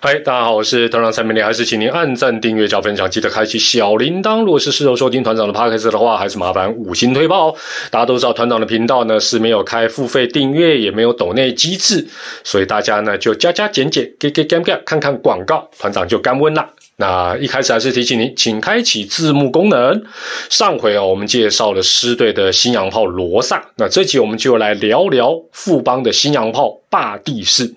嗨，大家好，我是团长蔡明丽，还是请您按赞、订阅、加分享，记得开启小铃铛。如果是事后收听团长的 podcast 的话，还是麻烦五星推爆哦。大家都知道，团长的频道呢是没有开付费订阅，也没有抖内机制，所以大家呢就加加减减，给给给给看看广告，团长就干温了。那一开始还是提醒您，请开启字幕功能。上回啊，我们介绍了狮队的新洋炮罗萨，那这集我们就来聊聊富邦的新洋炮霸地士。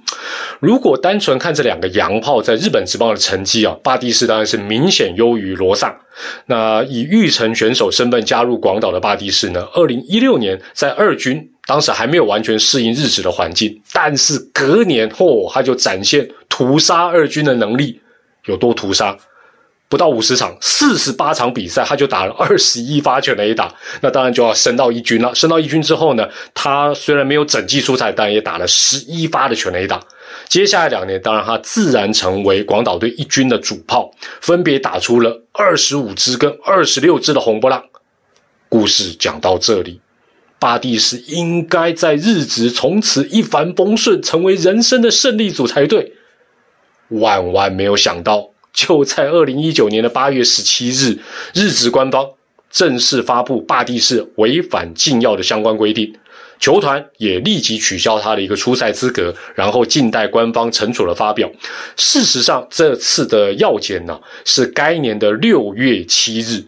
如果单纯看这两个洋炮在日本职棒的成绩啊，霸地士当然是明显优于罗萨。那以玉成选手身份加入广岛的霸地士呢，二零一六年在二军当时还没有完全适应日职的环境，但是隔年后，他就展现屠杀二军的能力。有多屠杀？不到五十场，四十八场比赛，他就打了二十一发全垒打。那当然就要升到一军了。升到一军之后呢，他虽然没有整季出赛，但也打了十一发的全垒打。接下来两年，当然他自然成为广岛队一军的主炮，分别打出了二十五支跟二十六支的红波浪。故事讲到这里，巴蒂是应该在日职从此一帆风顺，成为人生的胜利组才对。万万没有想到，就在二零一九年的八月十七日，日职官方正式发布霸地市违反禁药的相关规定，球团也立即取消他的一个出赛资格，然后静待官方惩处的发表。事实上，这次的药检呢是该年的六月七日，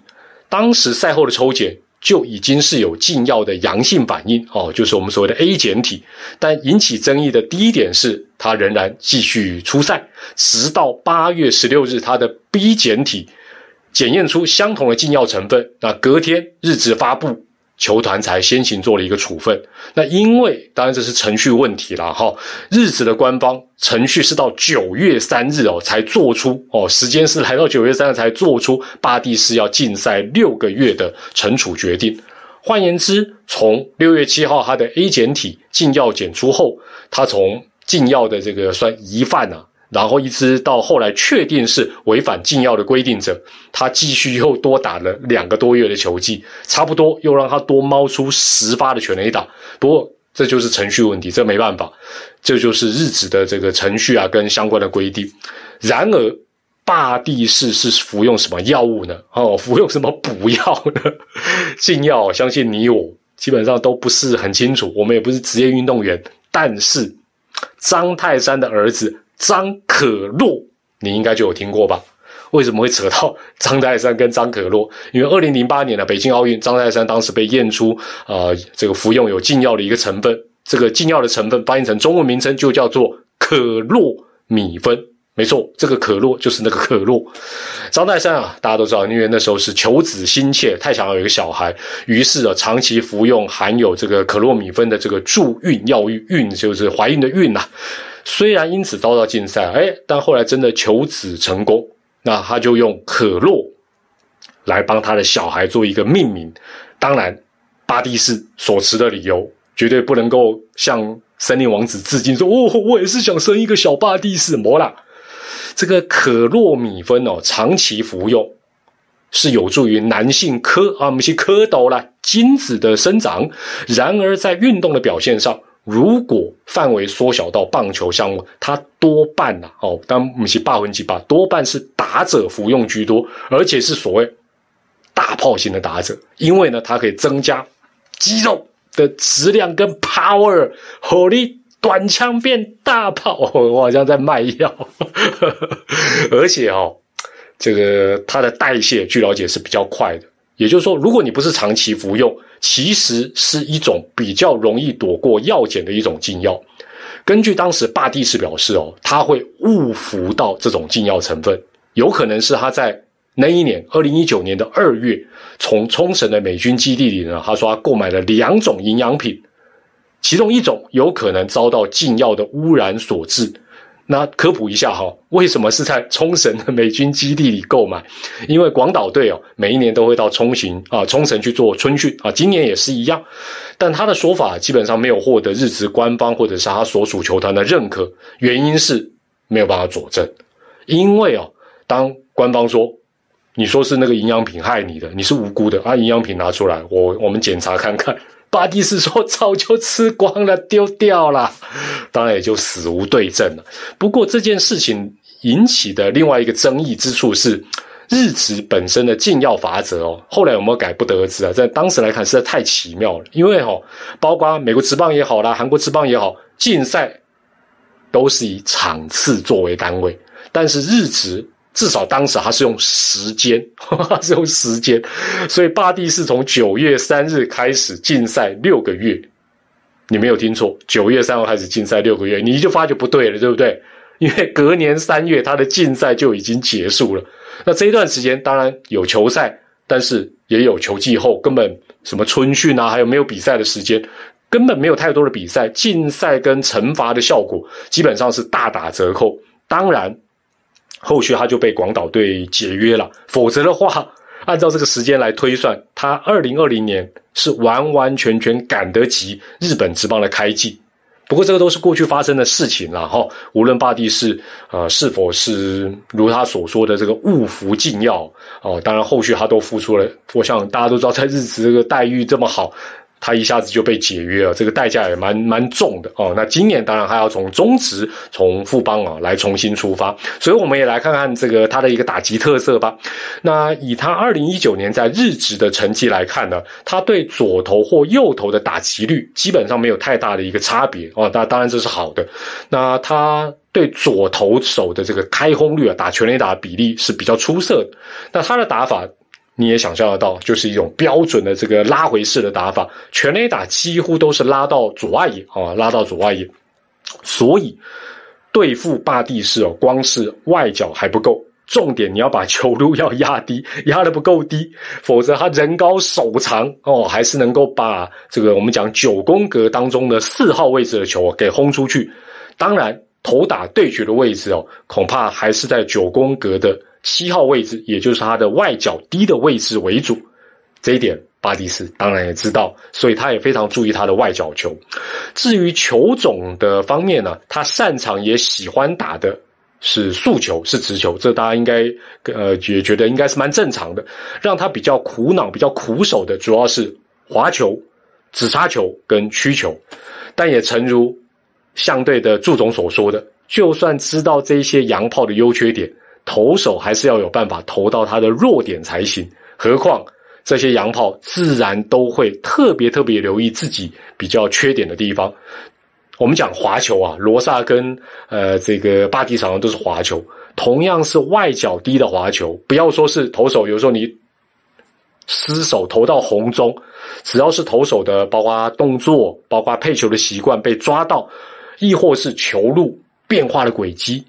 当时赛后的抽检。就已经是有禁药的阳性反应哦，就是我们所谓的 A 检体。但引起争议的第一点是，他仍然继续出赛，直到八月十六日，他的 B 检体检验出相同的禁药成分。那隔天日子发布。球团才先行做了一个处分，那因为当然这是程序问题了哈。日子的官方程序是到九月三日哦才做出哦，时间是来到九月三日才做出巴蒂斯要禁赛六个月的惩处决定。换言之，从六月七号他的 A 检体禁药检出后，他从禁药的这个算疑犯啊。然后一直到后来确定是违反禁药的规定者，他继续又多打了两个多月的球季，差不多又让他多猫出十发的全垒打。不过这就是程序问题，这没办法，这就是日子的这个程序啊跟相关的规定。然而，霸地士是服用什么药物呢？哦，服用什么 补药呢？禁药，相信你我基本上都不是很清楚，我们也不是职业运动员。但是张泰山的儿子。张可洛，你应该就有听过吧？为什么会扯到 张泰山跟张可洛？因为二零零八年的北京奥运，张泰山当时被验出啊，这个服用有禁药的一个成分。这个禁药的成分翻译成中文名称就叫做可洛米芬。没错，这个可洛就是那个可洛。张泰山啊，大家都知道，因为那时候是求子心切，太想要有一个小孩，于是啊，长期服用含有这个可洛米芬的这个助孕药孕，孕就是怀孕的孕呐。虽然因此遭到禁赛，哎，但后来真的求子成功，那他就用可洛来帮他的小孩做一个命名。当然，巴蒂斯所持的理由绝对不能够向森林王子致敬，说哦，我也是想生一个小巴蒂斯。摩啦，这个可洛米芬哦，长期服用是有助于男性蝌啊，我们是蝌蚪啦，精子的生长。然而在运动的表现上，如果范围缩小到棒球项目，它多半呐，哦，当我们是八分级吧，多半是打者服用居多，而且是所谓大炮型的打者，因为呢，它可以增加肌肉的质量跟 power，火力短枪变大炮，我好像在卖药，而且哦，这个它的代谢，据了解是比较快的。也就是说，如果你不是长期服用，其实是一种比较容易躲过药检的一种禁药。根据当时霸地士表示，哦，他会误服到这种禁药成分，有可能是他在那一年二零一九年的二月，从冲绳的美军基地里呢，他说他购买了两种营养品，其中一种有可能遭到禁药的污染所致。那科普一下哈，为什么是在冲绳的美军基地里购买？因为广岛队哦，每一年都会到冲绳啊，冲绳去做春训啊，今年也是一样。但他的说法基本上没有获得日职官方或者是他所属球团的认可，原因是没有办法佐证。因为哦，当官方说你说是那个营养品害你的，你是无辜的啊，营养品拿出来，我我们检查看看。巴蒂斯说：“早就吃光了，丢掉了，当然也就死无对证了。不过这件事情引起的另外一个争议之处是。日职本身的禁药法则哦，后来有没有改不得而知啊。在当时来看，实在太奇妙了。因为哈，包括美国职棒也好啦，韩国职棒也好，竞赛都是以场次作为单位，但是日职至少当时他是用时间，是用时间。所以巴蒂是从九月三日开始禁赛六个月，你没有听错，九月三号开始禁赛六个月，你就发觉不对了，对不对？因为隔年三月他的禁赛就已经结束了。那这一段时间当然有球赛，但是也有球季后，根本什么春训啊，还有没有比赛的时间，根本没有太多的比赛，竞赛跟惩罚的效果基本上是大打折扣。当然，后续他就被广岛队解约了，否则的话，按照这个时间来推算，他二零二零年是完完全全赶得及日本职棒的开季。不过这个都是过去发生的事情了哈。无论巴蒂是呃是否是如他所说的这个误服禁药哦，当然后续他都付出了。我想大家都知道，在日子这个待遇这么好。他一下子就被解约了，这个代价也蛮蛮重的哦。那今年当然还要从中职、从富邦啊来重新出发，所以我们也来看看这个他的一个打击特色吧。那以他二零一九年在日职的成绩来看呢，他对左投或右投的打击率基本上没有太大的一个差别哦。那当然这是好的。那他对左投手的这个开轰率啊，打全垒打的比例是比较出色的。那他的打法。你也想象得到，就是一种标准的这个拉回式的打法，全垒打几乎都是拉到左外野啊，拉到左外野。所以对付霸地式哦，光是外角还不够，重点你要把球路要压低，压的不够低，否则他人高手长哦，还是能够把这个我们讲九宫格当中的四号位置的球给轰出去。当然，头打对决的位置哦，恐怕还是在九宫格的。七号位置，也就是他的外角低的位置为主，这一点巴蒂斯当然也知道，所以他也非常注意他的外角球。至于球种的方面呢，他擅长也喜欢打的是速球，是直球，这大家应该呃也觉得应该是蛮正常的。让他比较苦恼、比较苦手的，主要是滑球、直插球跟曲球。但也诚如相对的祝总所说的，就算知道这些洋炮的优缺点。投手还是要有办法投到他的弱点才行，何况这些洋炮自然都会特别特别留意自己比较缺点的地方。我们讲滑球啊，罗萨跟呃这个巴蒂场上都是滑球，同样是外角低的滑球，不要说是投手，有时候你失手投到红中，只要是投手的，包括动作，包括配球的习惯被抓到，亦或是球路变化的轨迹。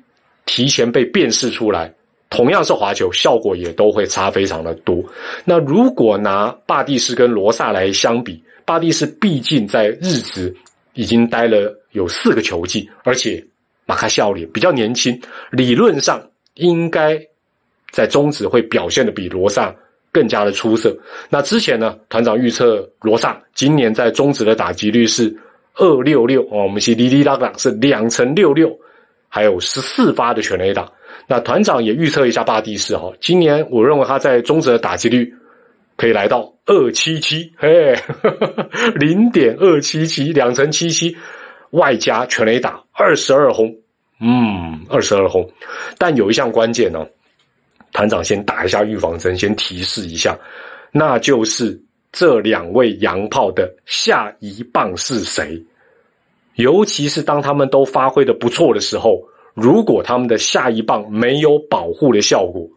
提前被辨识出来，同样是滑球，效果也都会差非常的多。那如果拿巴蒂斯跟罗萨来相比，巴蒂斯毕竟在日职已经待了有四个球季，而且马卡效力比较年轻，理论上应该在中职会表现的比罗萨更加的出色。那之前呢，团长预测罗萨今年在中职的打击率是二六六哦，我们是哩哩啦啦是两成六六。还有十四发的全垒打，那团长也预测一下巴蒂斯哈，今年我认为他在中职的打击率可以来到二七七，嘿，零点二七七，两成七七，外加全垒打二十二轰，嗯，二十二轰，但有一项关键呢，团长先打一下预防针，先提示一下，那就是这两位洋炮的下一棒是谁？尤其是当他们都发挥的不错的时候，如果他们的下一棒没有保护的效果，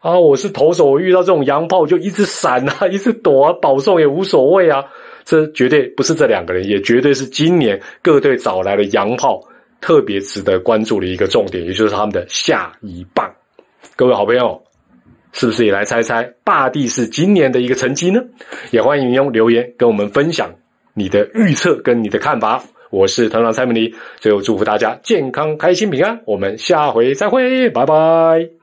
啊，我是投手，我遇到这种洋炮就一直闪啊，一直躲啊，保送也无所谓啊。这绝对不是这两个人，也绝对是今年各队找来的洋炮特别值得关注的一个重点，也就是他们的下一棒。各位好朋友，是不是也来猜猜霸地是今年的一个成绩呢？也欢迎用留言跟我们分享你的预测跟你的看法。我是团长蔡明黎，最后祝福大家健康、开心、平安。我们下回再会，拜拜。